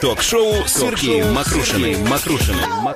Ток-шоу Сергеем Макрушиным. Макрушиным.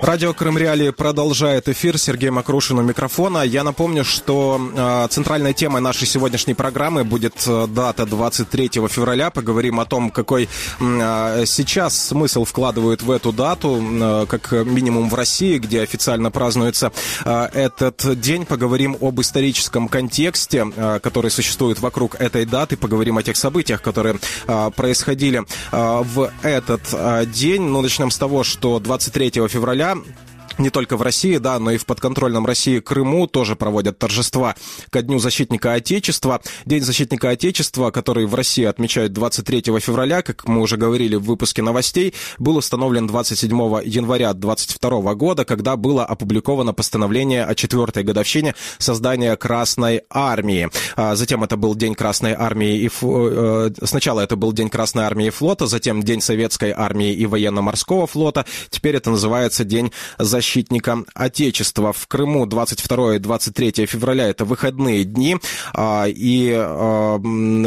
Радио Крым Реалии продолжает эфир. Сергей Макрушин у микрофона. Я напомню, что э, центральной темой нашей сегодняшней программы будет э, дата 23 февраля. Поговорим о том, какой э, сейчас смысл вкладывают в эту дату, э, как минимум в России, где официально празднуется э, этот день. Поговорим об историческом контексте, э, который существует вокруг этой даты. Поговорим о тех событиях, которые э, происходили э, в этот э, день. Ну, начнем с того, что 23 февраля acá не только в России, да, но и в подконтрольном России Крыму тоже проводят торжества ко Дню защитника Отечества. День защитника Отечества, который в России отмечают 23 февраля, как мы уже говорили в выпуске новостей, был установлен 27 января 22 года, когда было опубликовано постановление о четвертой годовщине создания Красной Армии. А затем это был День Красной Армии и... Э, сначала это был День Красной Армии и флота, затем День Советской Армии и Военно-Морского флота. Теперь это называется День защиты защитника Отечества. В Крыму 22 и 23 февраля это выходные дни, а, и а,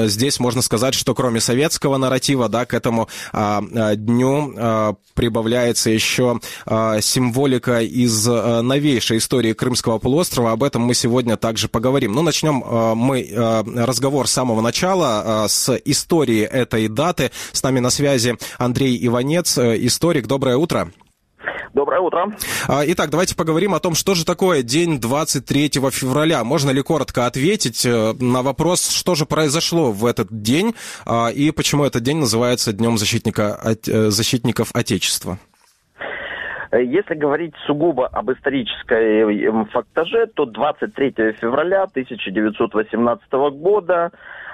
здесь можно сказать, что кроме советского нарратива, да, к этому а, дню прибавляется еще символика из новейшей истории Крымского полуострова. Об этом мы сегодня также поговорим. Ну, начнем мы разговор с самого начала, с истории этой даты. С нами на связи Андрей Иванец, историк. Доброе утро. Доброе утро. А, итак, давайте поговорим о том, что же такое день 23 февраля. Можно ли коротко ответить э, на вопрос, что же произошло в этот день а, и почему этот день называется Днем защитника, э, защитников Отечества? Если говорить сугубо об исторической фактаже, то 23 февраля 1918 года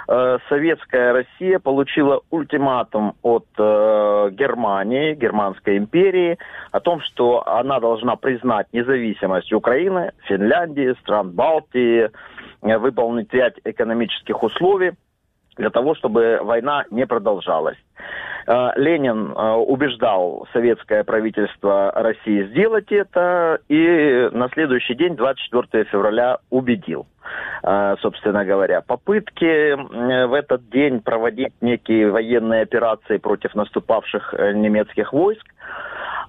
Э, советская Россия получила ультиматум от э, Германии, Германской империи, о том, что она должна признать независимость Украины, Финляндии, стран Балтии, э, выполнить ряд экономических условий для того, чтобы война не продолжалась. Э, Ленин э, убеждал советское правительство России сделать это, и на следующий день, 24 февраля, убедил э, собственно говоря. Попытки в этот день проводить некие военные операции против наступавших немецких войск.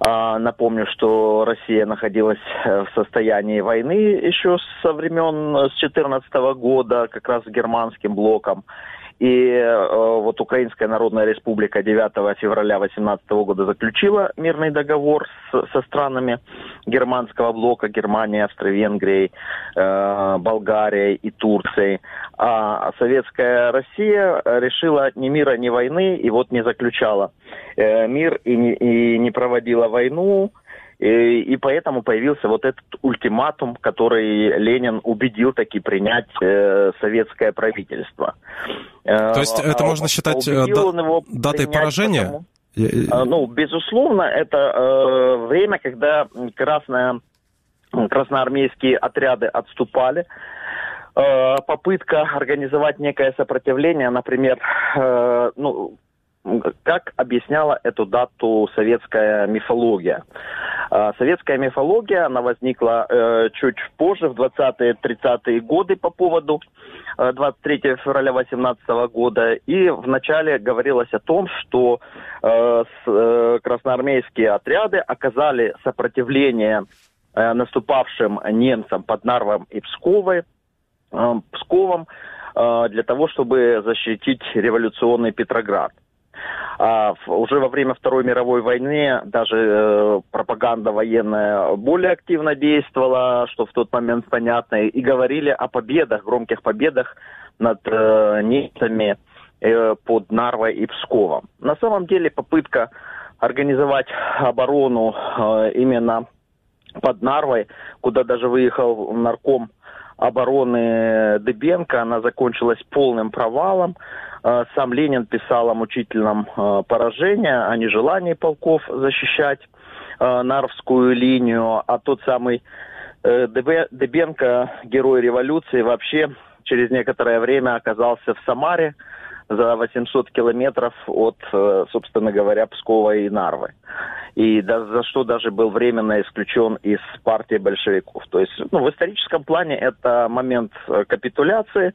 Напомню, что Россия находилась в состоянии войны еще со времен с 2014 года, как раз с германским блоком. И э, вот Украинская Народная Республика 9 февраля 2018 года заключила мирный договор с, со странами германского блока, Германией, Австро-Венгрией, э, Болгарией и Турцией. А Советская Россия решила ни мира, ни войны, и вот не заключала э, мир и не, и не проводила войну. И, и поэтому появился вот этот ультиматум, который Ленин убедил таки принять э, советское правительство. Э, То есть это а, можно считать э, да, датой поражения? Потому, ну, безусловно, это э, время, когда красная, красноармейские отряды отступали. Э, попытка организовать некое сопротивление, например, э, ну, как объясняла эту дату советская мифология. А, советская мифология, она возникла э, чуть позже, в 20-30-е годы по поводу э, 23 февраля 18 года. И вначале говорилось о том, что э, с, э, красноармейские отряды оказали сопротивление э, наступавшим немцам под Нарвом и Псковой, э, Псковом э, для того, чтобы защитить революционный Петроград. А уже во время Второй мировой войны даже э, пропаганда военная более активно действовала, что в тот момент понятно, и говорили о победах, громких победах над э, немцами э, под Нарвой и Псковом. На самом деле попытка организовать оборону э, именно под Нарвой, куда даже выехал нарком обороны Дебенко, она закончилась полным провалом. Э, сам Ленин писал о мучительном э, поражении, о нежелании полков защищать э, Нарвскую линию, а тот самый Дебенко, герой революции, вообще через некоторое время оказался в Самаре, за 800 километров от, э, собственно говоря, Пскова и Нарвы. И за что даже был временно исключен из партии большевиков. То есть ну, в историческом плане это момент э, капитуляции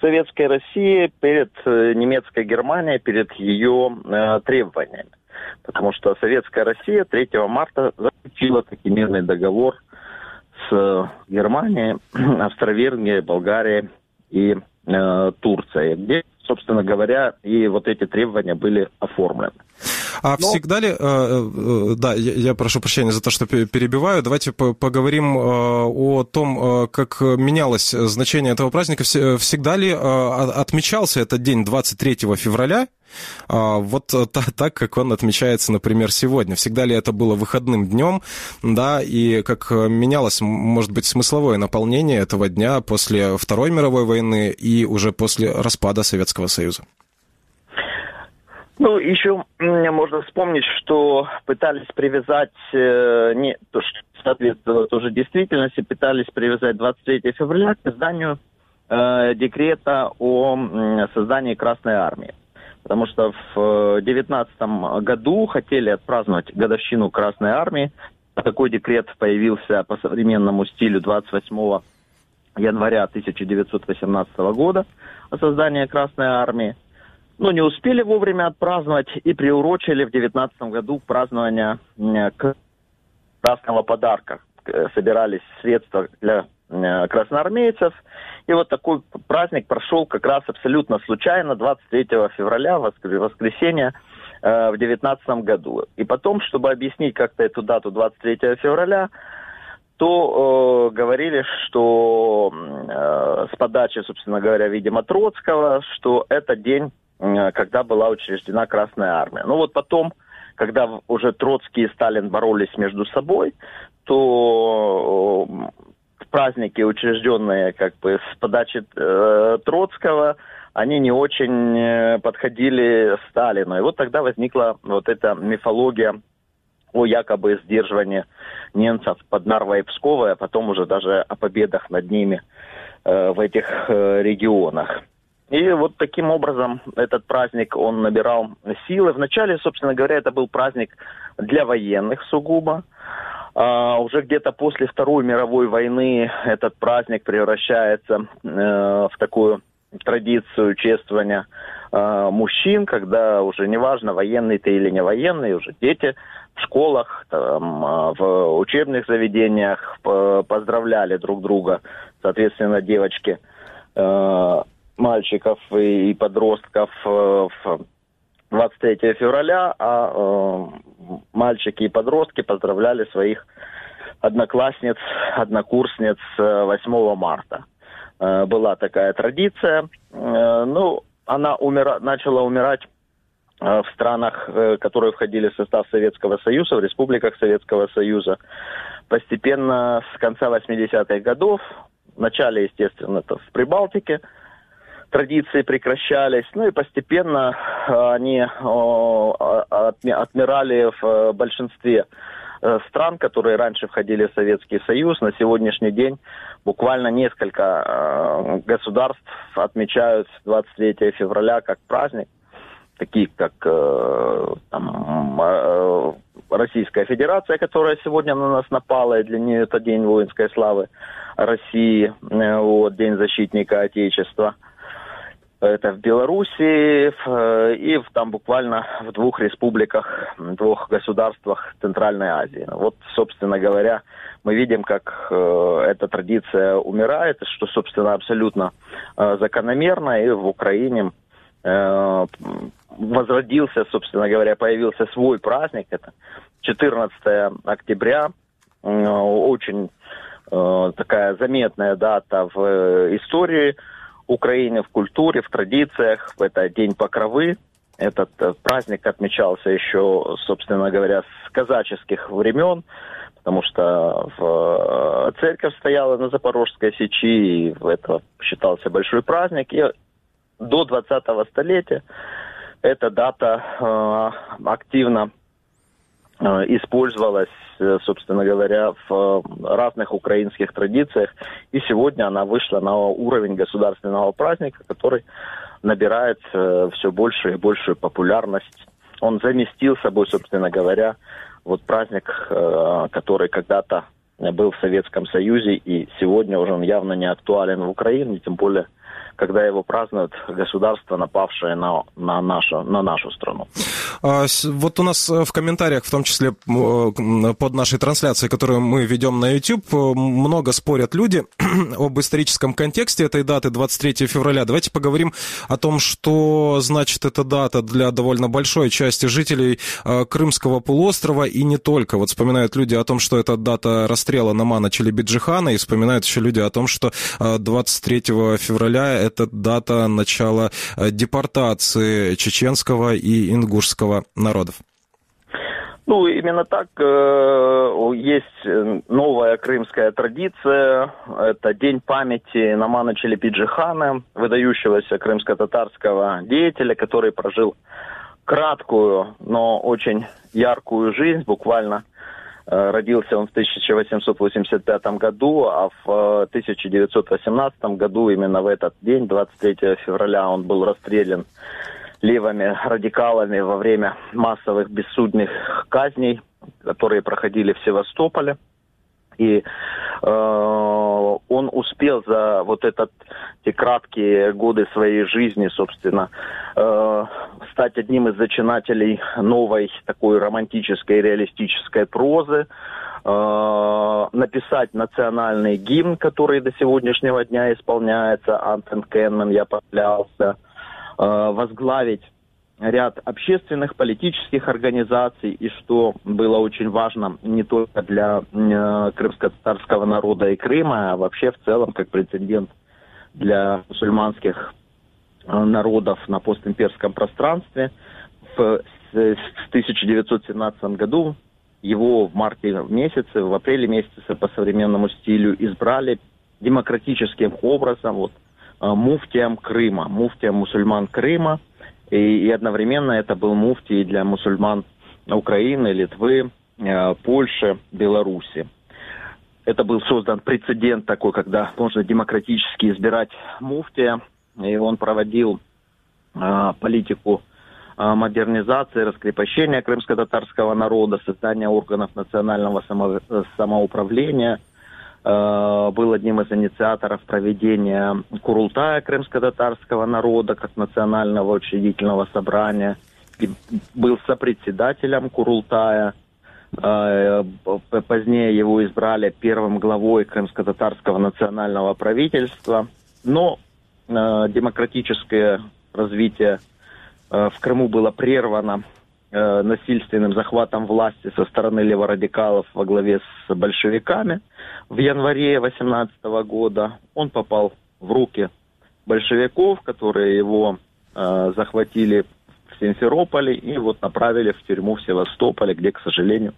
Советской России перед э, немецкой Германией, перед ее э, требованиями. Потому что Советская Россия 3 марта заключила таки мирный договор с Германией, Австро-Венгрией, Болгарией и э, Турцией, где, собственно говоря, и вот эти требования были оформлены. А Но... всегда ли, э, э, да, я, прошу прощения за то, что перебиваю, давайте поговорим э, о том, как менялось значение этого праздника. Всегда ли отмечался этот день 23 февраля? Вот так, как он отмечается, например, сегодня. Всегда ли это было выходным днем, да, и как менялось, может быть, смысловое наполнение этого дня после Второй мировой войны и уже после распада Советского Союза? Ну, еще можно вспомнить, что пытались привязать, э, не, то, что соответствовало тоже действительности, пытались привязать 23 февраля к изданию э, декрета о э, создании Красной Армии. Потому что в 19 году хотели отпраздновать годовщину Красной Армии. Такой декрет появился по современному стилю 28 января 1918 года о создании Красной Армии ну, не успели вовремя отпраздновать и приурочили в 2019 году празднование красного подарка. Собирались средства для красноармейцев. И вот такой праздник прошел как раз абсолютно случайно 23 февраля, воскресенье, э, в 2019 году. И потом, чтобы объяснить как-то эту дату 23 февраля, то э, говорили, что э, с подачи, собственно говоря, видимо, Троцкого, что это день Э, когда была учреждена Красная Армия. Ну вот потом, когда уже Троцкий и Сталин боролись между собой, то э, праздники, учрежденные как бы с подачи э, Троцкого, они не очень э, подходили Сталину. И вот тогда возникла вот эта мифология о якобы сдерживании немцев под Нарвой и Псковой, а потом уже даже о победах над ними э, в этих э, регионах. И вот таким образом этот праздник, он набирал силы. Вначале, собственно говоря, это был праздник для военных сугубо. А уже где-то после Второй мировой войны этот праздник превращается э, в такую традицию чествования э, мужчин, когда уже неважно, военный ты или не военный, уже дети в школах, там, э, в учебных заведениях поздравляли друг друга, соответственно, девочки э, мальчиков и подростков э, в 23 февраля, а э, мальчики и подростки поздравляли своих одноклассниц, однокурсниц 8 э, марта. Была такая традиция. Ну, она умира... начала умирать в странах, которые входили в состав Советского Союза, в республиках Советского Союза. Постепенно с конца 80-х годов, в начале, естественно, это в Прибалтике, традиции прекращались, ну и постепенно э, они отмирали в э, большинстве э, стран, которые раньше входили в Советский Союз. На сегодняшний день буквально несколько государств отмечают 23 февраля как праздник, такие как там, Российская Федерация, которая сегодня на нас напала, и для нее это День воинской славы России, вот, День защитника Отечества – это в Беларуси в, и в, там буквально в двух республиках, двух государствах Центральной Азии. Вот, собственно говоря, мы видим, как э, эта традиция умирает, что, собственно, абсолютно э, закономерно, и в Украине э, возродился, собственно говоря, появился свой праздник, это 14 октября, э, очень э, такая заметная дата в э, истории Украины в культуре, в традициях. Это День Покровы. Этот э, праздник отмечался еще, собственно говоря, с казаческих времен, потому что в, э, церковь стояла на Запорожской сечи, и это считался большой праздник. И до 20-го столетия эта дата э, активно использовалась, собственно говоря, в разных украинских традициях. И сегодня она вышла на уровень государственного праздника, который набирает все большую и большую популярность. Он заместил собой, собственно говоря, вот праздник, который когда-то был в Советском Союзе, и сегодня уже он явно не актуален в Украине, тем более когда его празднуют государство, напавшее на, на, нашу, на нашу страну. А, вот у нас э, в комментариях, в том числе э, под нашей трансляцией, которую мы ведем на YouTube, э, много спорят люди об историческом контексте этой даты 23 февраля. Давайте поговорим о том, что значит эта дата для довольно большой части жителей Крымского полуострова и не только. Вот вспоминают люди о том, что это дата расстрела Намана Челебиджихана, и вспоминают еще люди о том, что 23 февраля это дата начала э, депортации чеченского и ингушского народов. Ну, именно так. Э, есть новая крымская традиция. Это День памяти Намана Челепиджихана, выдающегося крымско-татарского деятеля, который прожил краткую, но очень яркую жизнь, буквально Э, родился он в 1885 году, а в 1918 э, году, именно в этот день, 23 февраля, он был расстрелян левыми радикалами во время массовых бессудных казней, которые проходили в Севастополе. И э, он успел за вот этот, эти краткие годы своей жизни, собственно, э, стать одним из зачинателей новой такой романтической реалистической прозы, э, написать национальный гимн, который до сегодняшнего дня исполняется, Антон Кеннон, я поклялся, э, возглавить ряд общественных, политических организаций, и что было очень важно не только для э, крымско-татарского народа и Крыма, а вообще в целом как прецедент для мусульманских э, народов на постимперском пространстве. В, в 1917 году его в марте месяце, в апреле месяце по современному стилю избрали демократическим образом вот, э, муфтием Крыма, муфтием мусульман Крыма – и, и одновременно это был муфтий для мусульман Украины, Литвы, э, Польши, Беларуси. Это был создан прецедент такой, когда можно демократически избирать муфтия, и он проводил э, политику э, модернизации, раскрепощения крымско-татарского народа, создания органов национального само, самоуправления – был одним из инициаторов проведения Курултая крымско-татарского народа как национального учредительного собрания. И был сопредседателем Курултая. Э, позднее его избрали первым главой крымско-татарского национального правительства. Но э, демократическое развитие в Крыму было прервано Э, насильственным захватом власти со стороны леворадикалов во главе с большевиками в январе 18 года. Он попал в руки большевиков, которые его э, захватили в Симферополе и вот направили в тюрьму в Севастополе, где, к сожалению,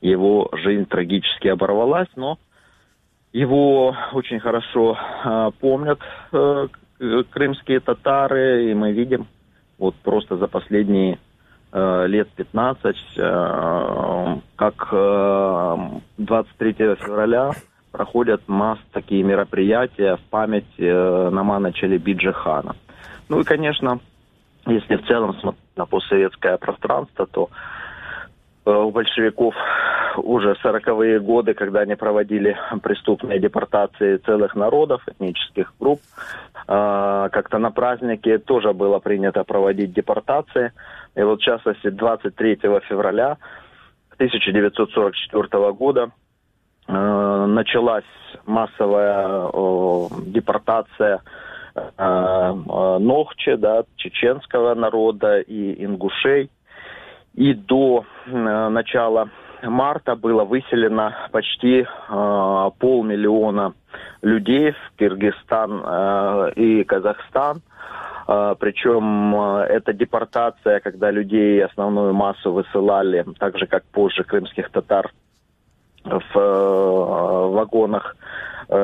его жизнь трагически оборвалась, но его очень хорошо э, помнят э, крымские татары, и мы видим вот просто за последние Э, лет 15, э, как 23 э, февраля проходят масс такие мероприятия в память Намана Челебиджи хана. Ну и, конечно, если в целом смотреть на постсоветское пространство, то у большевиков уже 40-е годы, когда они проводили преступные депортации целых народов, этнических групп, как-то на празднике тоже было принято проводить депортации. И вот в частности 23 февраля 1944 года э, началась массовая э, депортация э, э, Нохче, да, чеченского народа и ингушей. И до э, начала марта было выселено почти э, полмиллиона людей в Киргизстан э, и Казахстан. А, Причем а, это депортация, когда людей основную массу высылали, так же как позже крымских татар, в а, вагонах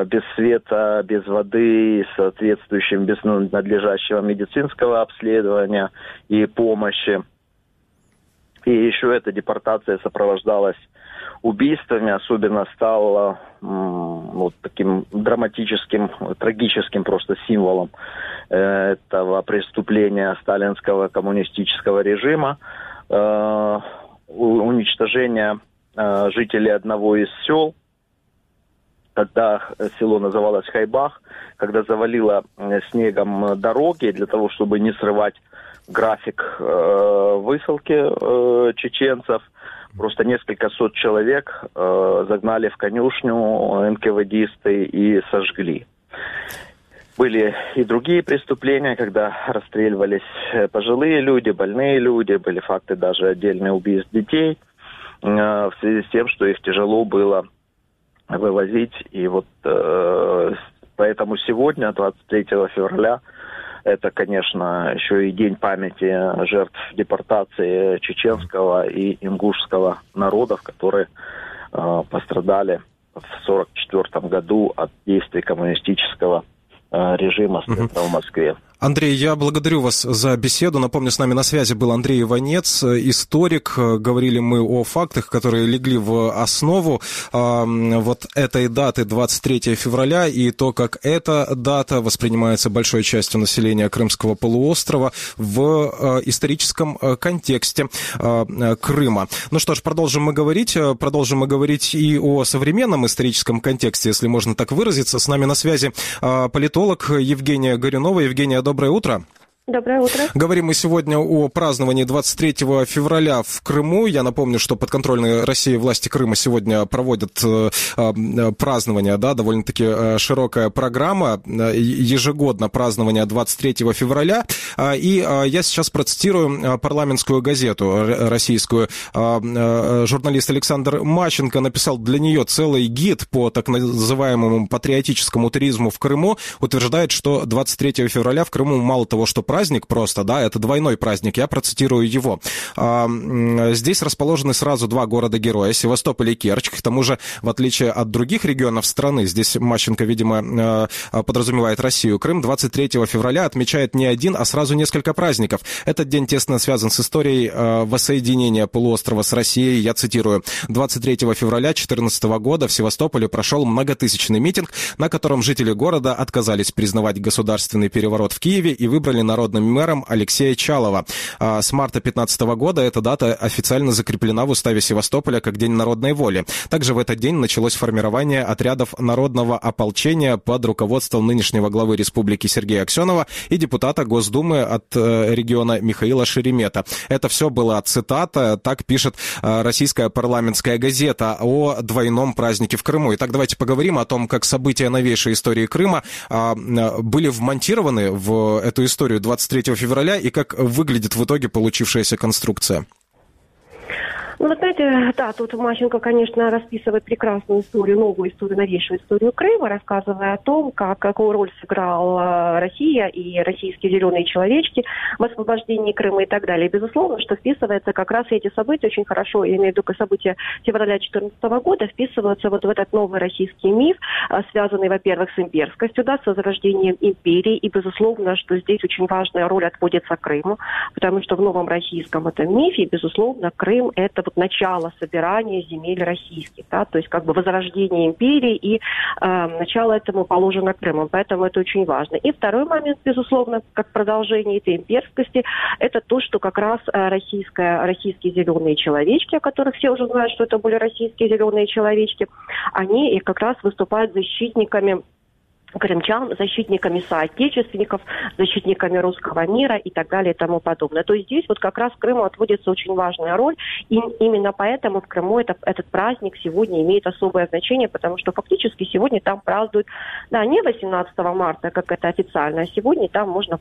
без света, без воды, соответствующим без надлежащего медицинского обследования и помощи. И еще эта депортация сопровождалась убийствами, особенно стала вот таким драматическим, трагическим просто символом э, этого преступления сталинского коммунистического режима, э, уничтожения э, жителей одного из сел, когда село называлось Хайбах, когда завалило снегом дороги для того, чтобы не срывать график высылки чеченцев. Просто несколько сот человек э, загнали в конюшню НКВДисты и сожгли. Были и другие преступления, когда расстреливались пожилые люди, больные люди, были факты даже отдельных убийств детей э, в связи с тем, что их тяжело было вывозить. И вот э, поэтому сегодня, 23 февраля, это, конечно, еще и день памяти жертв депортации чеченского и ингушского народов, которые э, пострадали в 1944 году от действий коммунистического э, режима в Москве. Андрей, я благодарю вас за беседу. Напомню, с нами на связи был Андрей Иванец, историк. Говорили мы о фактах, которые легли в основу э, вот этой даты 23 февраля и то, как эта дата воспринимается большой частью населения Крымского полуострова в э, историческом э, контексте э, Крыма. Ну что ж, продолжим мы говорить. Продолжим мы говорить и о современном историческом контексте, если можно так выразиться. С нами на связи э, политолог Евгения Горюнова. Евгения, доброе утро. Доброе утро. Говорим мы сегодня о праздновании 23 февраля в Крыму. Я напомню, что подконтрольные России власти Крыма сегодня проводят э, э, празднование, да, довольно-таки э, широкая программа, ежегодно празднование 23 февраля. И я сейчас процитирую парламентскую газету российскую. Журналист Александр Мащенко написал для нее целый гид по так называемому патриотическому туризму в Крыму. Утверждает, что 23 февраля в Крыму мало того, что праздник просто, да, это двойной праздник, я процитирую его. А, здесь расположены сразу два города-героя, Севастополь и Керчь. К тому же, в отличие от других регионов страны, здесь Мащенко, видимо, э, подразумевает Россию, Крым 23 февраля отмечает не один, а сразу несколько праздников. Этот день тесно связан с историей э, воссоединения полуострова с Россией. Я цитирую. 23 февраля 2014 года в Севастополе прошел многотысячный митинг, на котором жители города отказались признавать государственный переворот в Киеве и выбрали народ народным мэром Алексея Чалова. А с марта 2015 года эта дата официально закреплена в уставе Севастополя как День народной воли. Также в этот день началось формирование отрядов народного ополчения под руководством нынешнего главы республики Сергея Аксенова и депутата Госдумы от э, региона Михаила Шеремета. Это все была цитата, так пишет э, российская парламентская газета о двойном празднике в Крыму. Итак, давайте поговорим о том, как события новейшей истории Крыма а, были вмонтированы в эту историю 23 февраля и как выглядит в итоге получившаяся конструкция? Ну, вы знаете, да, тут Мащенко, конечно, расписывает прекрасную историю, новую историю, новейшую историю Крыма, рассказывая о том, как, какую роль сыграла Россия и российские зеленые человечки в освобождении Крыма и так далее. Безусловно, что вписывается как раз эти события очень хорошо, я имею в виду события февраля 2014 года, вписываются вот в этот новый российский миф, а, связанный, во-первых, с имперскостью, да, с возрождением империи, и, безусловно, что здесь очень важная роль отводится Крыму, потому что в новом российском этом мифе, безусловно, Крым – это вот начало собирания земель российских, да, то есть как бы возрождение империи и э, начало этому положено Крымом, поэтому это очень важно. И второй момент, безусловно, как продолжение этой имперскости, это то, что как раз э, российская, российские зеленые человечки, о которых все уже знают, что это были российские зеленые человечки, они и как раз выступают защитниками крымчан, защитниками соотечественников, защитниками русского мира и так далее и тому подобное. То есть здесь вот как раз Крыму отводится очень важная роль, и именно поэтому в Крыму это, этот праздник сегодня имеет особое значение, потому что фактически сегодня там празднуют, да, не 18 марта, как это официально, а сегодня там можно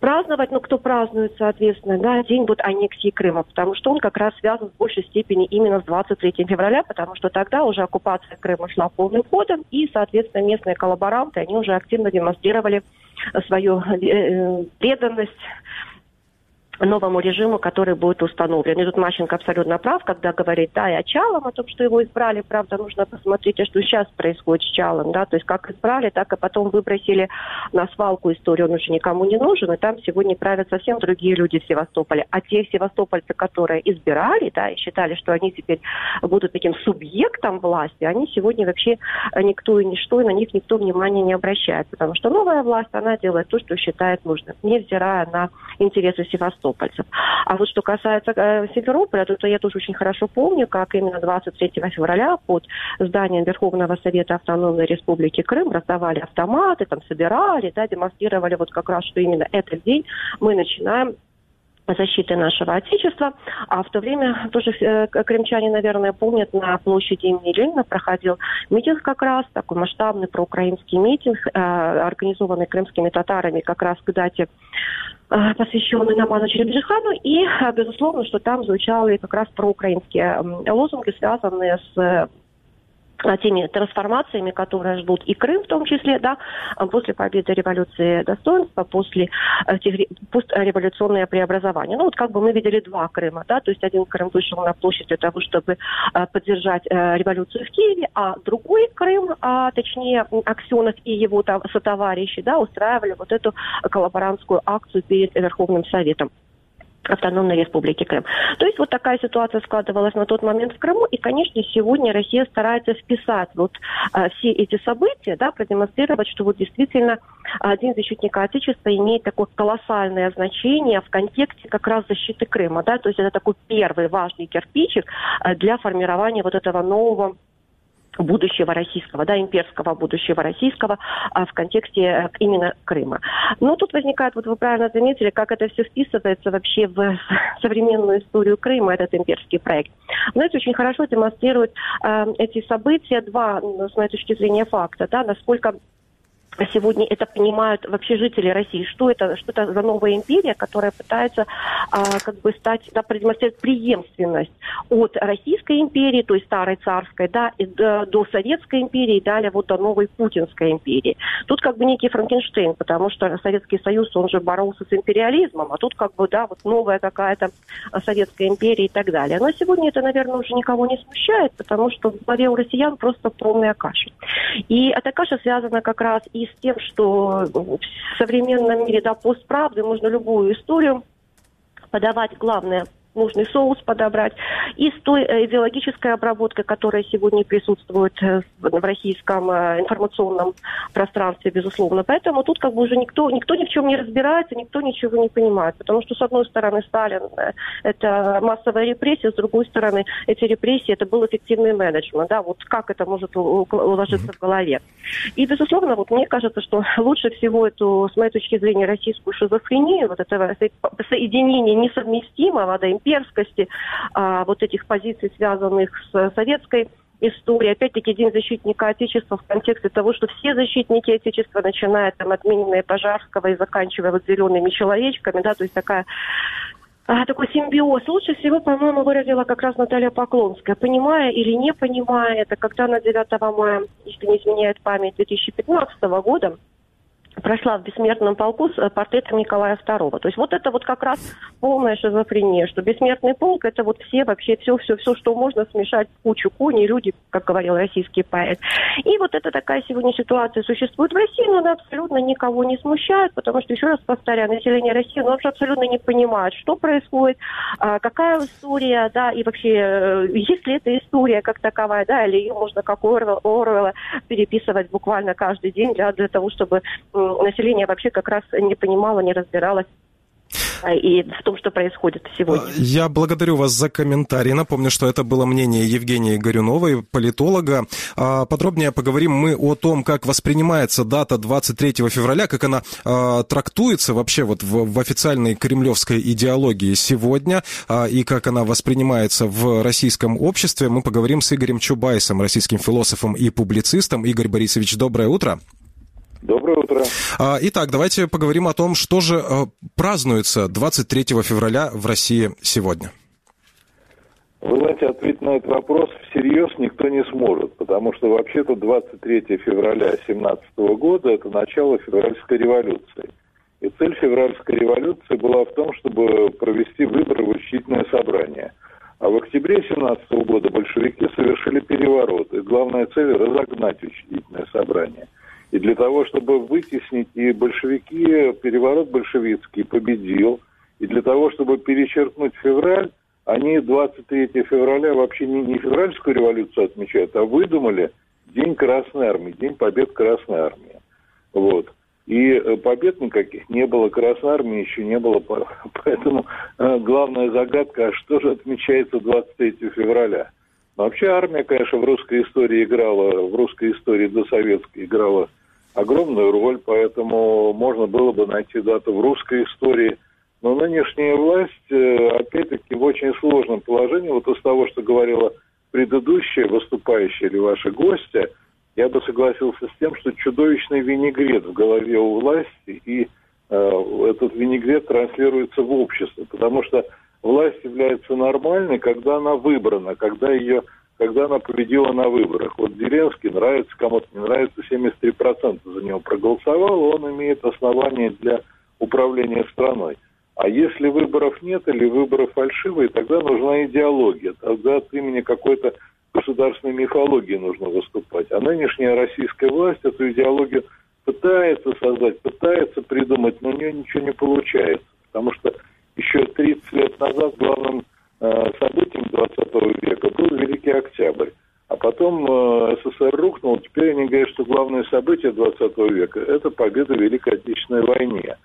праздновать, ну, кто празднует, соответственно, да, день вот аннексии Крыма, потому что он как раз связан в большей степени именно с 23 февраля, потому что тогда уже оккупация Крыма шла полным ходом, и, соответственно, местные коллаборанты, они уже активно демонстрировали свою э, преданность новому режиму, который будет установлен. И тут Мащенко абсолютно прав, когда говорит, да, и о Чалом, о том, что его избрали, правда, нужно посмотреть, а что сейчас происходит с Чалом, да, то есть как избрали, так и потом выбросили на свалку историю, он уже никому не нужен, и там сегодня правят совсем другие люди в Севастополе. А те севастопольцы, которые избирали, да, и считали, что они теперь будут таким субъектом власти, они сегодня вообще никто и ничто, и на них никто внимания не обращает, потому что новая власть, она делает то, что считает нужным, невзирая на интересы Севастополя севастопольцев. А вот что касается э, Симферополя, то, то я тоже очень хорошо помню, как именно 23 февраля под зданием Верховного Совета Автономной Республики Крым раздавали автоматы, там собирали, да, демонстрировали вот как раз, что именно этот день мы начинаем защиты нашего Отечества. А в то время тоже э, крымчане, наверное, помнят, на площади имени Ленина проходил митинг как раз, такой масштабный проукраинский митинг, э, организованный крымскими татарами как раз к дате э, посвященный Намазу Черебжихану, и, безусловно, что там звучали как раз проукраинские лозунги, связанные с теми трансформациями, которые ждут и Крым в том числе, да, после победы революции достоинства, после этих постреволюционное преобразование. Ну вот как бы мы видели два Крыма, да, то есть один Крым вышел на площадь для того, чтобы э, поддержать э, революцию в Киеве, а другой Крым, а точнее Аксенов и его там сотоварищи, да, устраивали вот эту коллаборантскую акцию перед Верховным Советом. Автономной Республики Крым. То есть вот такая ситуация складывалась на тот момент в Крыму, и, конечно, сегодня Россия старается вписать вот а, все эти события, да, продемонстрировать, что вот действительно День защитника Отечества имеет такое колоссальное значение в контексте как раз защиты Крыма, да, то есть это такой первый важный кирпичик а, для формирования вот этого нового будущего российского, да, имперского будущего российского а, в контексте э, именно Крыма. Но тут возникает, вот вы правильно заметили, как это все вписывается вообще в современную историю Крыма, этот имперский проект. Знаете, очень хорошо демонстрирует э, эти события два, с моей точки зрения, факта, да, насколько сегодня это понимают вообще жители России, что это, что это за новая империя, которая пытается а, как бы стать, да, продемонстрировать преемственность от Российской империи, то есть старой царской, да, и до, до Советской империи, и далее вот до новой Путинской империи. Тут как бы некий Франкенштейн, потому что Советский Союз, он же боролся с империализмом, а тут как бы, да, вот новая какая-то Советская империя и так далее. Но сегодня это, наверное, уже никого не смущает, потому что в голове у россиян просто полная каша. И эта каша связана как раз и с тем, что в современном мире, да, постправды можно любую историю подавать, главное, нужный соус подобрать, и с той э, идеологической обработкой, которая сегодня присутствует э, в российском э, информационном пространстве, безусловно. Поэтому тут как бы уже никто, никто ни в чем не разбирается, никто ничего не понимает. Потому что, с одной стороны, Сталин – это массовая репрессия, с другой стороны, эти репрессии – это был эффективный менеджмент. Да, вот как это может уложиться в голове. И, безусловно, вот мне кажется, что лучше всего эту, с моей точки зрения, российскую шизофрению, вот этого соединения несовместимого, да, имперскости, а, вот этих позиций, связанных с советской историей. Опять-таки, День защитника Отечества в контексте того, что все защитники Отечества, начиная там, от Минина и Пожарского и заканчивая вот зелеными человечками, да, то есть такая такой симбиоз. Лучше всего, по-моему, выразила как раз Наталья Поклонская. Понимая или не понимая это, когда на 9 мая, если не изменяет память, 2015 года, прошла в бессмертном полку с э, портретом Николая II. То есть вот это вот как раз полная шизофрения, что бессмертный полк это вот все вообще все, все, все, что можно смешать кучу кони, люди, как говорил российский поэт. И вот это такая сегодня ситуация существует в России, но она абсолютно никого не смущает, потому что, еще раз повторяю, население России, ну, вообще абсолютно не понимает, что происходит, а, какая история, да, и вообще, э, есть ли эта история как таковая, да, или ее можно как Орвелла переписывать буквально каждый день для, для того, чтобы население вообще как раз не понимало, не разбиралось а, и в том, что происходит сегодня. Я благодарю вас за комментарий. Напомню, что это было мнение Евгении Горюновой, политолога. А, подробнее поговорим мы о том, как воспринимается дата 23 февраля, как она а, трактуется вообще вот в официальной кремлевской идеологии сегодня и как она воспринимается в российском обществе. Мы поговорим с Игорем Чубайсом, российским философом и публицистом. Игорь Борисович, доброе утро. Доброе утро. А, итак, давайте поговорим о том, что же э, празднуется 23 февраля в России сегодня. Вы знаете, ответить на этот вопрос всерьез никто не сможет, потому что вообще-то 23 февраля 2017 года это начало февральской революции. И цель февральской революции была в том, чтобы провести выборы в учредительное собрание. А в октябре 17 года большевики совершили переворот. И главная цель – разогнать учредительное собрание. И для того, чтобы вытеснить и большевики, переворот большевистский победил. И для того, чтобы перечеркнуть февраль, они 23 февраля вообще не, не февральскую революцию отмечают, а выдумали День Красной Армии, День Побед Красной Армии. Вот. И э, побед никаких не было, Красной Армии еще не было, поэтому э, главная загадка, а что же отмечается 23 февраля? Вообще армия, конечно, в русской истории играла, в русской истории до советской играла огромную роль, поэтому можно было бы найти дату в русской истории. Но нынешняя власть, э, опять-таки, в очень сложном положении. Вот из того, что говорила предыдущая выступающая или ваша гостья – я бы согласился с тем, что чудовищный винегрет в голове у власти, и э, этот винегрет транслируется в общество, потому что власть является нормальной, когда она выбрана, когда ее когда она победила на выборах. Вот Зеленский нравится, кому-то не нравится, 73% за него проголосовал, он имеет основания для управления страной. А если выборов нет или выборы фальшивые, тогда нужна идеология. Тогда от имени какой-то государственной мифологии нужно выступать. А нынешняя российская власть эту идеологию пытается создать, пытается придумать, но у нее ничего не получается. Потому что еще 30 лет назад главным э, событием 20 века был Великий Октябрь. А потом э, СССР рухнул, теперь они говорят, что главное событие 20 века – это победа в Великой Отечественной войне.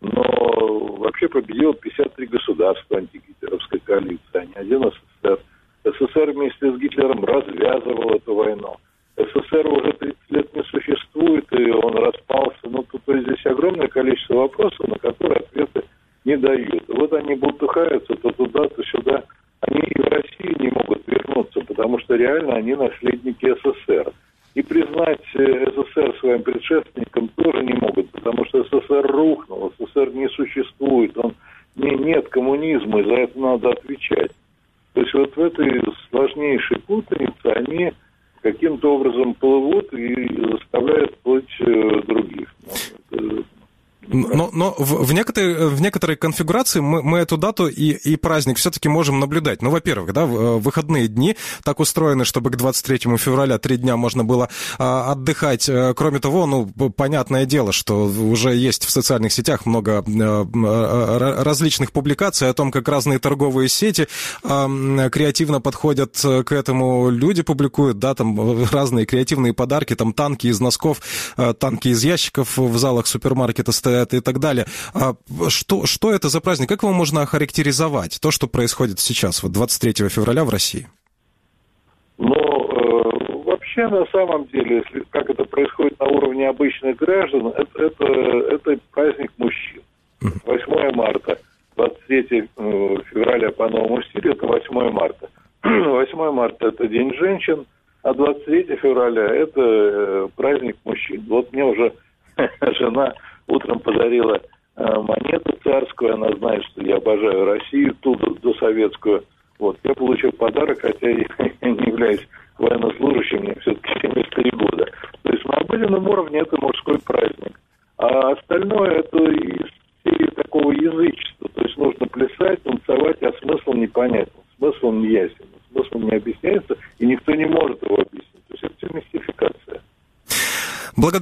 Но вообще победило 53 государства антигитлеровской коалиции, а не один СССР. СССР вместе с Гитлером развязывал эту войну. СССР уже 30 лет не существует, и он распался. Ну, тут то есть здесь огромное количество вопросов, на которые ответы не дают. Вот они бултыхаются то туда, то сюда. Они и в России не могут вернуться, потому что реально они наследники СССР. И признать э, СССР своим предшественникам тоже не могут, потому что СССР рухнул, СССР не существует, он не, нет коммунизма, и за это надо отвечать. То есть вот в этой сложнейшей путанице они каким-то образом плывут и заставляют плыть э, других. Ну, но, но в, в, некоторой, в некоторой конфигурации мы, мы эту дату и, и праздник все-таки можем наблюдать. Ну, во-первых, да, э, выходные дни так устроены, чтобы к 23 февраля три дня можно было а, отдыхать. Э, кроме того, ну, понятное дело, что уже есть в социальных сетях много а, различных публикаций о том, как разные торговые сети а, креативно подходят к этому. Люди публикуют, да, там разные креативные подарки, там танки из носков, танки из ящиков в залах супермаркета стоят и так далее. А что, что это за праздник? Как его можно охарактеризовать, то, что происходит сейчас, вот 23 февраля в России? Ну, э, вообще, на самом деле, если, как это происходит на уровне обычных граждан, это, это, это праздник мужчин. 8 марта, 23 э, февраля по новому стилю, это 8 марта. 8 марта – это День женщин, а 23 февраля – это э, праздник мужчин. Вот мне уже жена утром подарила э, монету царскую, она знает, что я обожаю Россию, ту до советскую. Вот, я получил подарок, хотя я не являюсь военнослужащим, мне все-таки 73 года. То есть на обыденном уровне это мужской праздник. А остальное это из серии такого язычества. То есть нужно плясать, танцевать, а смысл непонятен. Смысл не ясен. Смысл не объясняется, и никто не может его объяснить. То есть это все мистификация.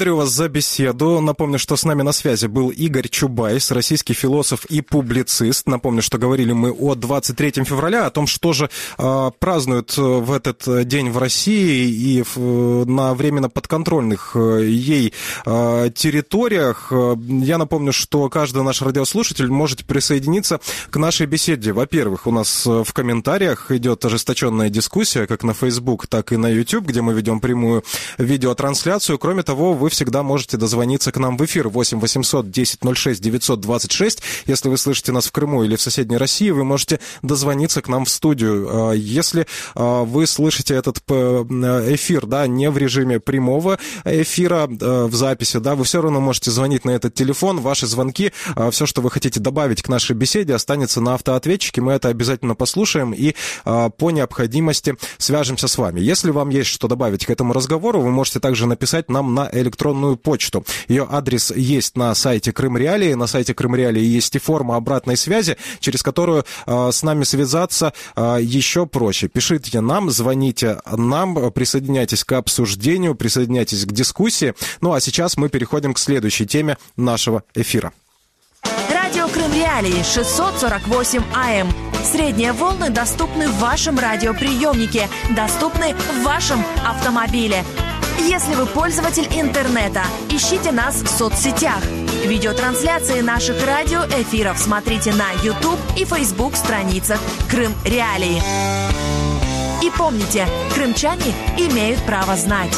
Благодарю вас за беседу. Напомню, что с нами на связи был Игорь Чубайс, российский философ и публицист. Напомню, что говорили мы о 23 февраля, о том, что же э, празднуют в этот день в России и в, на временно подконтрольных э, ей э, территориях. Я напомню, что каждый наш радиослушатель может присоединиться к нашей беседе. Во-первых, у нас в комментариях идет ожесточенная дискуссия, как на Facebook, так и на YouTube, где мы ведем прямую видеотрансляцию. Кроме того, того, всегда можете дозвониться к нам в эфир 8 800 10 06 926. Если вы слышите нас в Крыму или в соседней России, вы можете дозвониться к нам в студию. А, если а, вы слышите этот эфир, да, не в режиме прямого эфира а, в записи, да, вы все равно можете звонить на этот телефон. Ваши звонки, все, что вы хотите добавить к нашей беседе, останется на автоответчике. Мы это обязательно послушаем и по необходимости свяжемся с вами. Если вам есть что добавить к этому разговору, вы можете также написать нам на электронную почту. Ее адрес есть на сайте Крым Реалии. На сайте Крым Реалии есть и форма обратной связи, через которую э, с нами связаться э, еще проще. Пишите нам, звоните нам, присоединяйтесь к обсуждению, присоединяйтесь к дискуссии. Ну а сейчас мы переходим к следующей теме нашего эфира. Радио Крым Реалии 648 АМ. Средние волны доступны в вашем радиоприемнике, доступны в вашем автомобиле. Если вы пользователь интернета, ищите нас в соцсетях. Видеотрансляции наших радиоэфиров смотрите на YouTube и Facebook страницах Крым Реалии. И помните, крымчане имеют право знать.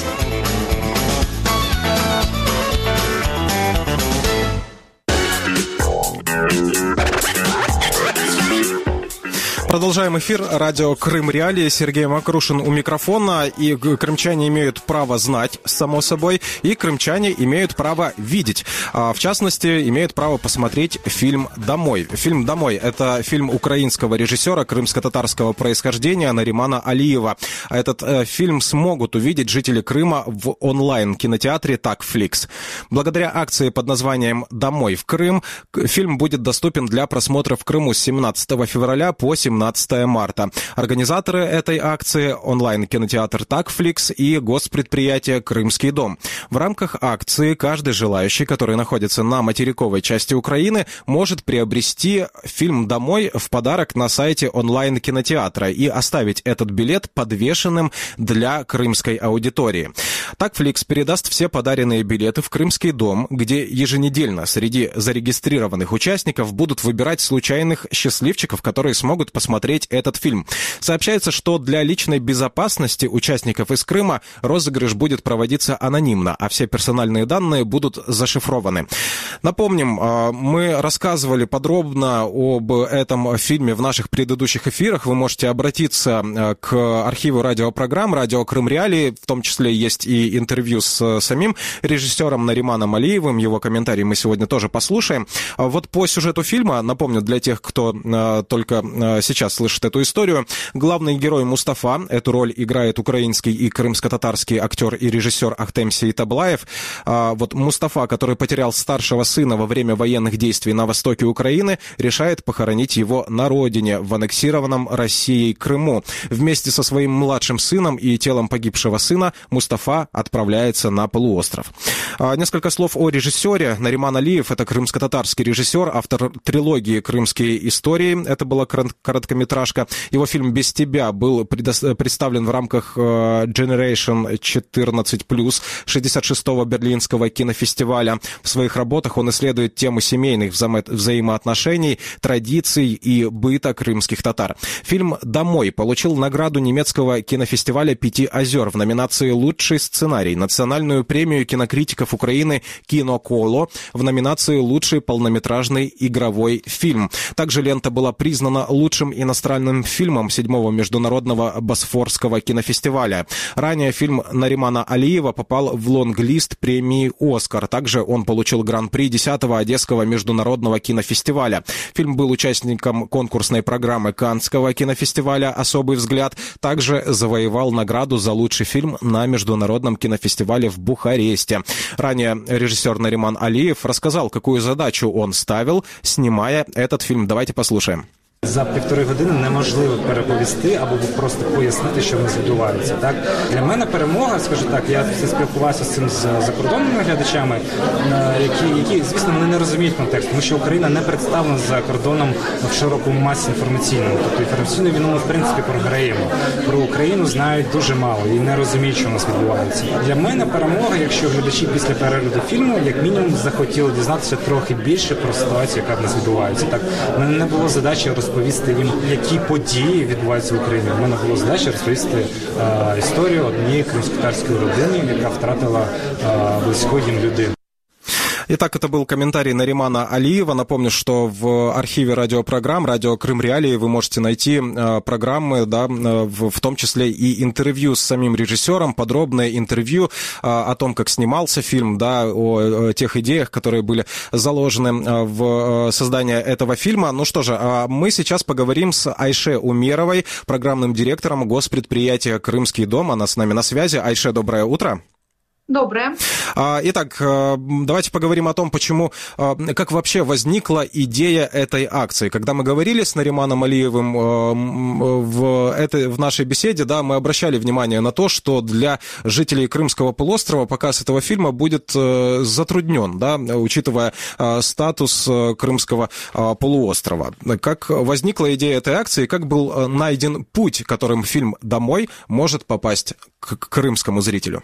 Продолжаем эфир. Радио Крым Реалии. Сергей Макрушин у микрофона. И крымчане имеют право знать, само собой, и крымчане имеют право видеть. А, в частности, имеют право посмотреть фильм «Домой». Фильм «Домой» — это фильм украинского режиссера крымско-татарского происхождения Наримана Алиева. Этот э, фильм смогут увидеть жители Крыма в онлайн-кинотеатре «Такфликс». Благодаря акции под названием «Домой в Крым» фильм будет доступен для просмотра в Крыму с 17 февраля по 17 17 марта. Организаторы этой акции – онлайн-кинотеатр «Такфликс» и госпредприятие «Крымский дом». В рамках акции каждый желающий, который находится на материковой части Украины, может приобрести фильм «Домой» в подарок на сайте онлайн-кинотеатра и оставить этот билет подвешенным для крымской аудитории. Такфликс передаст все подаренные билеты в Крымский дом, где еженедельно среди зарегистрированных участников будут выбирать случайных счастливчиков, которые смогут посмотреть посмотреть этот фильм. Сообщается, что для личной безопасности участников из Крыма розыгрыш будет проводиться анонимно, а все персональные данные будут зашифрованы. Напомним, а, мы рассказывали подробно об этом фильме в наших предыдущих эфирах. Вы можете обратиться а, к архиву радиопрограмм «Радио Крым Реалии». В том числе есть и интервью с самим режиссером Нариманом Алиевым. Его комментарий мы сегодня тоже послушаем. А вот по сюжету фильма, напомню, для тех, кто только сейчас сейчас слышит эту историю. Главный герой Мустафа, эту роль играет украинский и крымско-татарский актер и режиссер Ахтемсий Таблаев. А, вот Мустафа, который потерял старшего сына во время военных действий на востоке Украины, решает похоронить его на родине, в аннексированном Россией Крыму. Вместе со своим младшим сыном и телом погибшего сына Мустафа отправляется на полуостров. А, несколько слов о режиссере. Нариман Алиев — это крымско-татарский режиссер, автор трилогии «Крымские истории». Это была короткометражная короткометражка. Его фильм «Без тебя» был представлен в рамках э, Generation 14+, 66-го Берлинского кинофестиваля. В своих работах он исследует тему семейных вза взаимоотношений, традиций и быта крымских татар. Фильм «Домой» получил награду немецкого кинофестиваля «Пяти озер» в номинации «Лучший сценарий», национальную премию кинокритиков Украины «Киноколо» в номинации «Лучший полнометражный игровой фильм». Также лента была признана лучшим иностранным фильмом седьмого международного Босфорского кинофестиваля. Ранее фильм Наримана Алиева попал в лонг-лист премии «Оскар». Также он получил гран-при 10-го Одесского международного кинофестиваля. Фильм был участником конкурсной программы Каннского кинофестиваля «Особый взгляд». Также завоевал награду за лучший фильм на международном кинофестивале в Бухаресте. Ранее режиссер Нариман Алиев рассказал, какую задачу он ставил, снимая этот фильм. Давайте послушаем. За півтори години неможливо переповісти або просто пояснити, що в нас відбувається. Так для мене перемога, скажу так, я спілкувався з цим з закордонними глядачами, е, які, які звісно вони не розуміють контекст, тому що Україна не представлена за кордоном в широкому масі інформаційному. Тобто інформаційну війну ми в принципі програємо. Про Україну знають дуже мало і не розуміють, що у нас відбувається. Для мене перемога, якщо глядачі після перегляду фільму, як мінімум, захотіли дізнатися трохи більше про ситуацію, яка в нас відбувається. Так мене не було задачі розповідати розповісти їм, які події відбуваються в Україні. У мене було задача розповісти е, історію однієї кримськотарської родини, яка втратила е, близько їм людину. Итак, это был комментарий Наримана Алиева. Напомню, что в архиве радиопрограмм «Радио Крым Реалии» вы можете найти э, программы, да, э, в, в том числе и интервью с самим режиссером, подробное интервью э, о том, как снимался фильм, да, о тех идеях, которые были заложены в создание этого фильма. Ну что же, а мы сейчас поговорим с Айше Умеровой, программным директором госпредприятия «Крымский дом». Она с нами на связи. Айше, доброе утро. Доброе. А, итак, э, давайте поговорим о том, почему, э, как вообще возникла идея этой акции. Когда мы говорили с Нариманом Алиевым э, в, этой, в нашей беседе, да, мы обращали внимание на то, что для жителей Крымского полуострова показ этого фильма будет затруднен, да, учитывая статус Крымского полуострова. Как возникла идея этой акции, как был найден путь, которым фильм «Домой» может попасть к крымскому зрителю?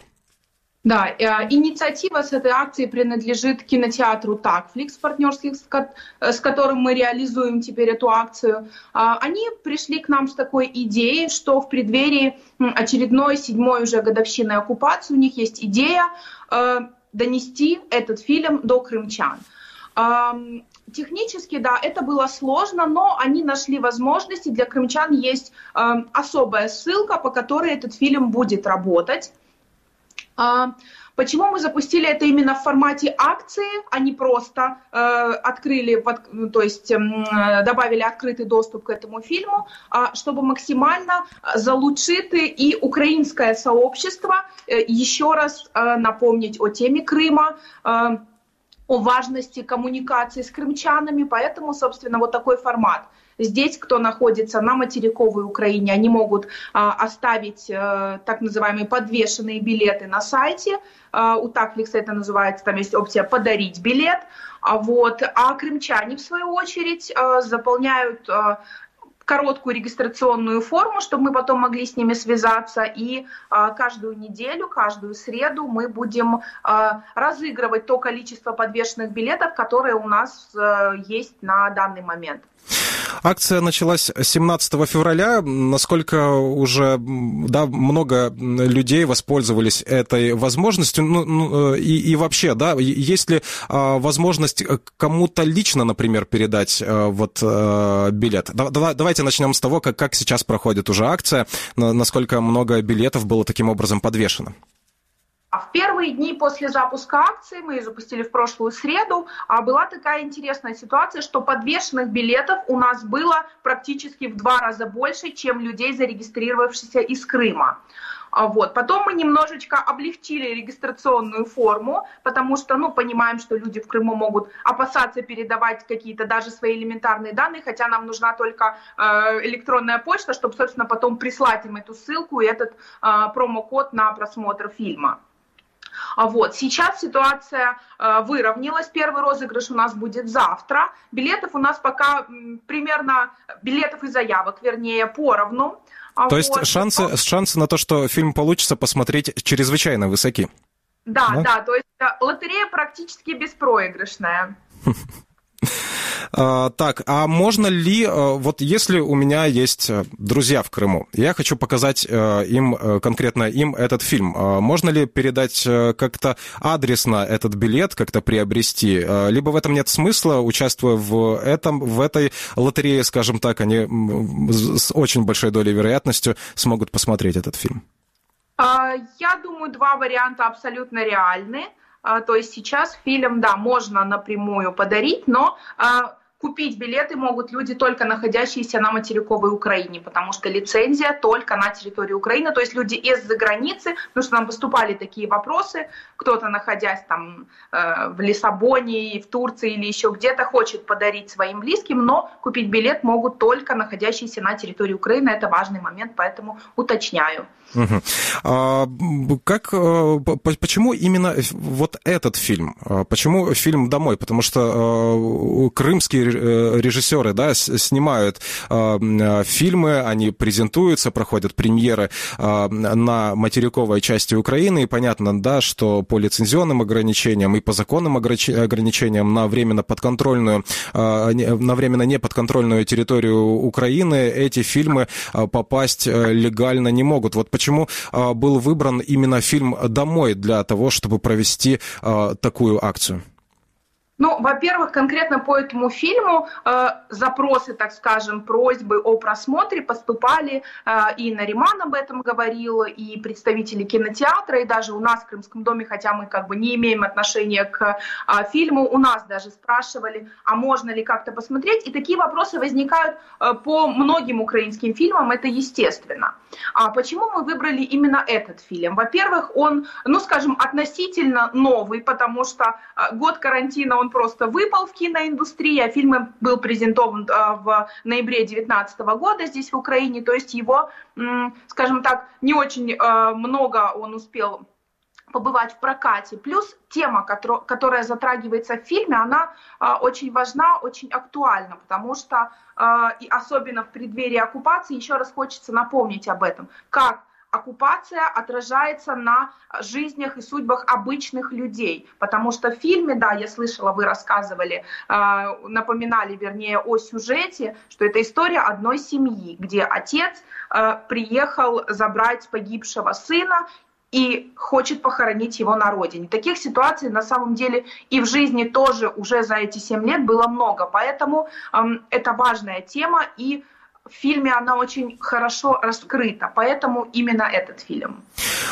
Да, э, инициатива с этой акцией принадлежит кинотеатру «Такфликс», партнерских, э, с которым мы реализуем теперь эту акцию. А, они пришли к нам с такой идеей, что в преддверии очередной седьмой уже годовщины оккупации у них есть идея э, донести этот фильм до крымчан. Технически, да, это было сложно, но они нашли возможности. Для крымчан есть особая ссылка, по которой этот фильм будет работать. А, почему мы запустили это именно в формате акции, а не просто э, открыли, ну, то есть э, добавили открытый доступ к этому фильму, а чтобы максимально залучити и украинское сообщество э, еще раз э, напомнить о теме Крыма, э, о важности коммуникации с крымчанами, поэтому, собственно, вот такой формат – Здесь, кто находится на материковой Украине, они могут а, оставить а, так называемые подвешенные билеты на сайте. А, у Такфликса это называется, там есть опция «подарить билет». А, вот. а крымчане, в свою очередь, а, заполняют короткую регистрационную форму, чтобы мы потом могли с ними связаться. И а, каждую неделю, каждую среду мы будем а, разыгрывать то количество подвешенных билетов, которые у нас а, есть на данный момент. Акция началась 17 февраля. Насколько уже да, много людей воспользовались этой возможностью? Ну, ну, э, и, и вообще, да, есть ли а, возможность кому-то лично, например, передать а, вот билет? Да, давайте начнем с того, как, как сейчас проходит уже акция, насколько много билетов было таким образом подвешено. А в первые дни после запуска акции, мы ее запустили в прошлую среду, а была такая интересная ситуация, что подвешенных билетов у нас было практически в два раза больше, чем людей, зарегистрировавшихся из Крыма. А вот. Потом мы немножечко облегчили регистрационную форму, потому что, ну, понимаем, что люди в Крыму могут опасаться передавать какие-то даже свои элементарные данные, хотя нам нужна только э, электронная почта, чтобы, собственно, потом прислать им эту ссылку и этот э, промокод на просмотр фильма. А вот. Сейчас ситуация э, выровнялась. Первый розыгрыш у нас будет завтра. Билетов у нас пока примерно, билетов и заявок, вернее, поровну. А то вот. есть шансы, шансы на то, что фильм получится посмотреть, чрезвычайно высоки? Да, да, да то есть э, лотерея практически беспроигрышная. А, так, а можно ли, э, вот если у меня есть э, друзья в Крыму, я хочу показать э, им, конкретно им этот фильм, можно ли передать как-то адресно этот билет, как-то приобрести? Либо в этом нет смысла, участвуя в, этом, в этой лотерее, скажем так, они с очень большой долей вероятностью смогут посмотреть этот фильм? А, я думаю, два варианта абсолютно реальны. А, то есть сейчас фильм, да, можно напрямую подарить, но а, купить билеты могут люди, только находящиеся на материковой Украине, потому что лицензия только на территории Украины, то есть люди из-за границы, потому что нам поступали такие вопросы, кто-то, находясь там э, в Лиссабоне, в Турции или еще где-то, хочет подарить своим близким, но купить билет могут только находящиеся на территории Украины, это важный момент, поэтому уточняю. А, как, э, почему именно вот этот фильм? А, почему фильм «Домой»? Потому что э, крымские э, режиссеры да, снимают фильмы, они презентуются, проходят премьеры на материковой части Украины, и понятно, да, что по лицензионным ограничениям и по законным ограничениям на временно подконтрольную, на временно неподконтрольную территорию Украины эти фильмы попасть легально не могут. Вот почему был выбран именно фильм «Домой» для того, чтобы провести такую акцию? Ну, во-первых, конкретно по этому фильму э, запросы, так скажем, просьбы о просмотре поступали, э, и Нариман об этом говорил, и представители кинотеатра, и даже у нас в Крымском доме, хотя мы как бы не имеем отношения к э, фильму, у нас даже спрашивали, а можно ли как-то посмотреть, и такие вопросы возникают э, по многим украинским фильмам, это естественно. А почему мы выбрали именно этот фильм? Во-первых, он, ну, скажем, относительно новый, потому что э, год карантина он просто выпал в киноиндустрии, а фильм был презентован э, в ноябре 2019 года здесь в Украине, то есть его, скажем так, не очень э, много он успел побывать в прокате. Плюс тема, которая затрагивается в фильме, она э, очень важна, очень актуальна, потому что, и особенно в преддверии оккупации, еще раз хочется напомнить об этом, как оккупация отражается на жизнях и судьбах обычных людей. Потому что в фильме, да, я слышала, вы рассказывали, э, напоминали, вернее, о сюжете, что это история одной семьи, где отец э, приехал забрать погибшего сына и хочет похоронить его на родине. Таких ситуаций на самом деле и в жизни тоже уже за эти семь лет было много. Поэтому эм, это важная тема и в фильме она очень хорошо раскрыта, поэтому именно этот фильм.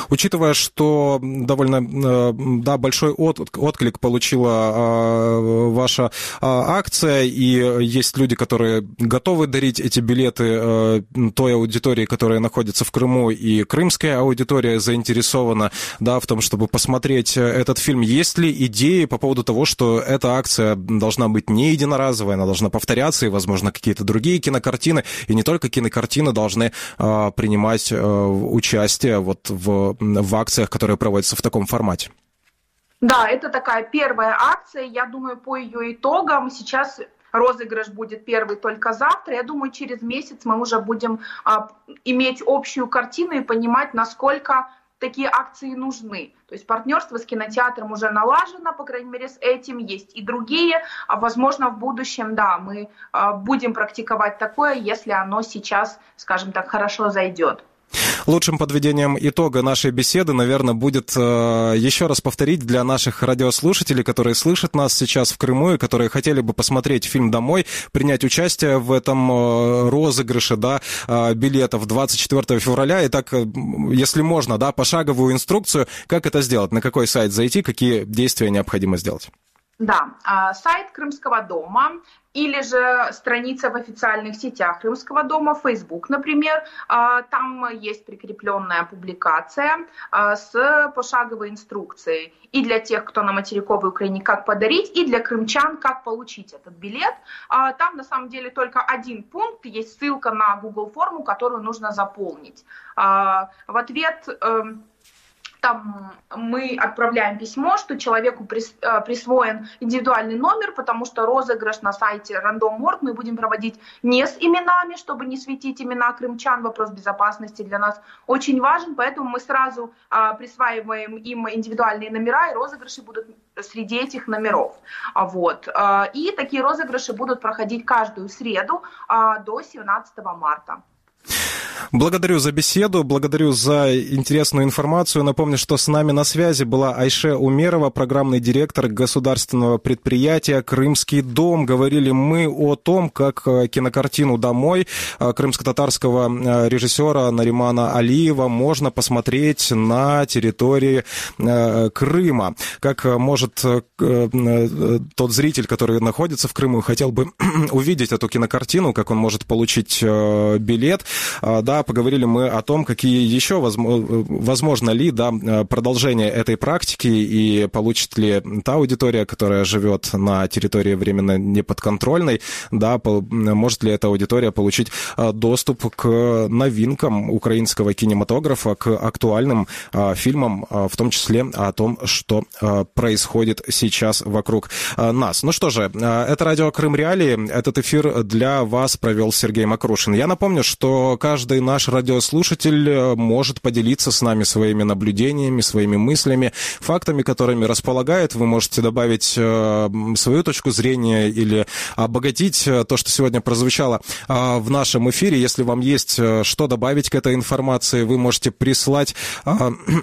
Учитывая, что довольно э, да, большой отклик получила э, ваша э, акция, и есть люди, которые готовы дарить эти билеты той аудитории, которая находится в Крыму, и крымская аудитория заинтересована да, в том, чтобы посмотреть этот фильм. Есть ли идеи по поводу того, что эта акция должна быть не единоразовая, она должна повторяться, и, возможно, какие-то другие кинокартины, и не только кинокартины должны принимать участие вот в в акциях, которые проводятся в таком формате? Да, это такая первая акция. Я думаю, по ее итогам сейчас розыгрыш будет первый только завтра. Я думаю, через месяц мы уже будем а, иметь общую картину и понимать, насколько такие акции нужны. То есть партнерство с кинотеатром уже налажено, по крайней мере, с этим есть и другие. А возможно, в будущем, да, мы а, будем практиковать такое, если оно сейчас, скажем так, хорошо зайдет. Лучшим подведением итога нашей беседы, наверное, будет э, еще раз повторить для наших радиослушателей, которые слышат нас сейчас в Крыму и которые хотели бы посмотреть фильм «Домой», принять участие в этом э, розыгрыше да, э, билетов 24 февраля. И так, э, если можно, да, пошаговую инструкцию, как это сделать, на какой сайт зайти, какие действия необходимо сделать. Да, а, сайт Крымского дома или же страница в официальных сетях Крымского дома, Facebook, например. А, там есть прикрепленная публикация а, с пошаговой инструкцией и для тех, кто на материковой Украине, как подарить, и для крымчан, как получить этот билет. Там на самом деле только один пункт, есть ссылка на Google форму, которую нужно заполнить. В ответ эм, там мы отправляем письмо, что человеку э, присвоен индивидуальный номер, потому что розыгрыш на сайте Random.org мы будем проводить не с именами, чтобы не светить имена крымчан. Вопрос безопасности для нас очень важен, поэтому мы сразу а, присваиваем им индивидуальные номера, и розыгрыши будут среди этих номеров. А, вот. А, и такие розыгрыши будут проходить каждую среду до 17 марта. Благодарю за беседу, благодарю за интересную информацию. Напомню, что с нами на связи была Айше Умерова, программный директор государственного предприятия «Крымский дом». Говорили мы о том, как э, кинокартину «Домой» э, крымско-татарского э, режиссера Наримана Алиева можно посмотреть на территории Крыма. Как может тот зритель, который находится в Крыму, хотел бы увидеть эту кинокартину, как он может получить билет, да, поговорили мы о том, какие еще возможно ли, да, продолжение этой практики и получит ли та аудитория, которая живет на территории временно неподконтрольной, да, может ли эта аудитория получить а, доступ к новинкам украинского кинематографа, к актуальным а, фильмам, а, в том числе о том, что происходит сейчас вокруг нас. Ну что же, это радио Крым Реалии. Этот эфир для вас провел Сергей Макрушин. Я напомню, что каждый каждый наш радиослушатель может поделиться с нами своими наблюдениями, своими мыслями, фактами, которыми располагает. Вы можете добавить свою точку зрения или обогатить то, что сегодня прозвучало в нашем эфире. Если вам есть что добавить к этой информации, вы можете прислать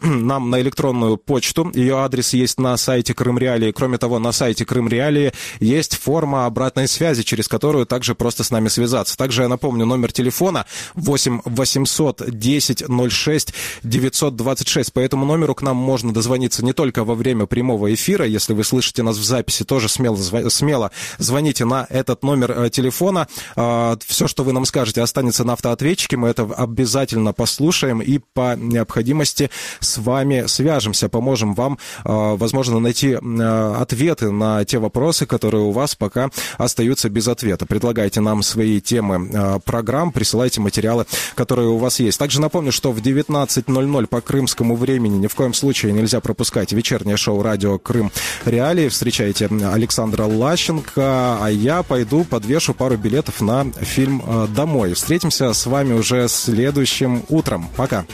нам на электронную почту. Ее адрес есть на сайте Крым Реалии. Кроме того, на сайте Крым Реалии есть форма обратной связи, через которую также просто с нами связаться. Также я напомню, номер телефона 8 800 10 06 926. По этому номеру к нам можно дозвониться не только во время прямого эфира. Если вы слышите нас в записи, тоже смело, смело звоните на этот номер э, телефона. А, Все, что вы нам скажете, останется на автоответчике. Мы это обязательно послушаем и по необходимости с вами свяжемся, поможем вам, а, возможно, найти а, ответы на те вопросы, которые у вас пока остаются без ответа. Предлагайте нам свои темы программ, присылайте материалы, которые у вас есть. Также напомню, что в 19.00 по крымскому времени ни в коем случае нельзя пропускать вечернее шоу «Радио Крым Реалии». Встречайте Александра Лащенко, а я пойду подвешу пару билетов на фильм «Домой». Встретимся с вами уже следующим утром. Пока.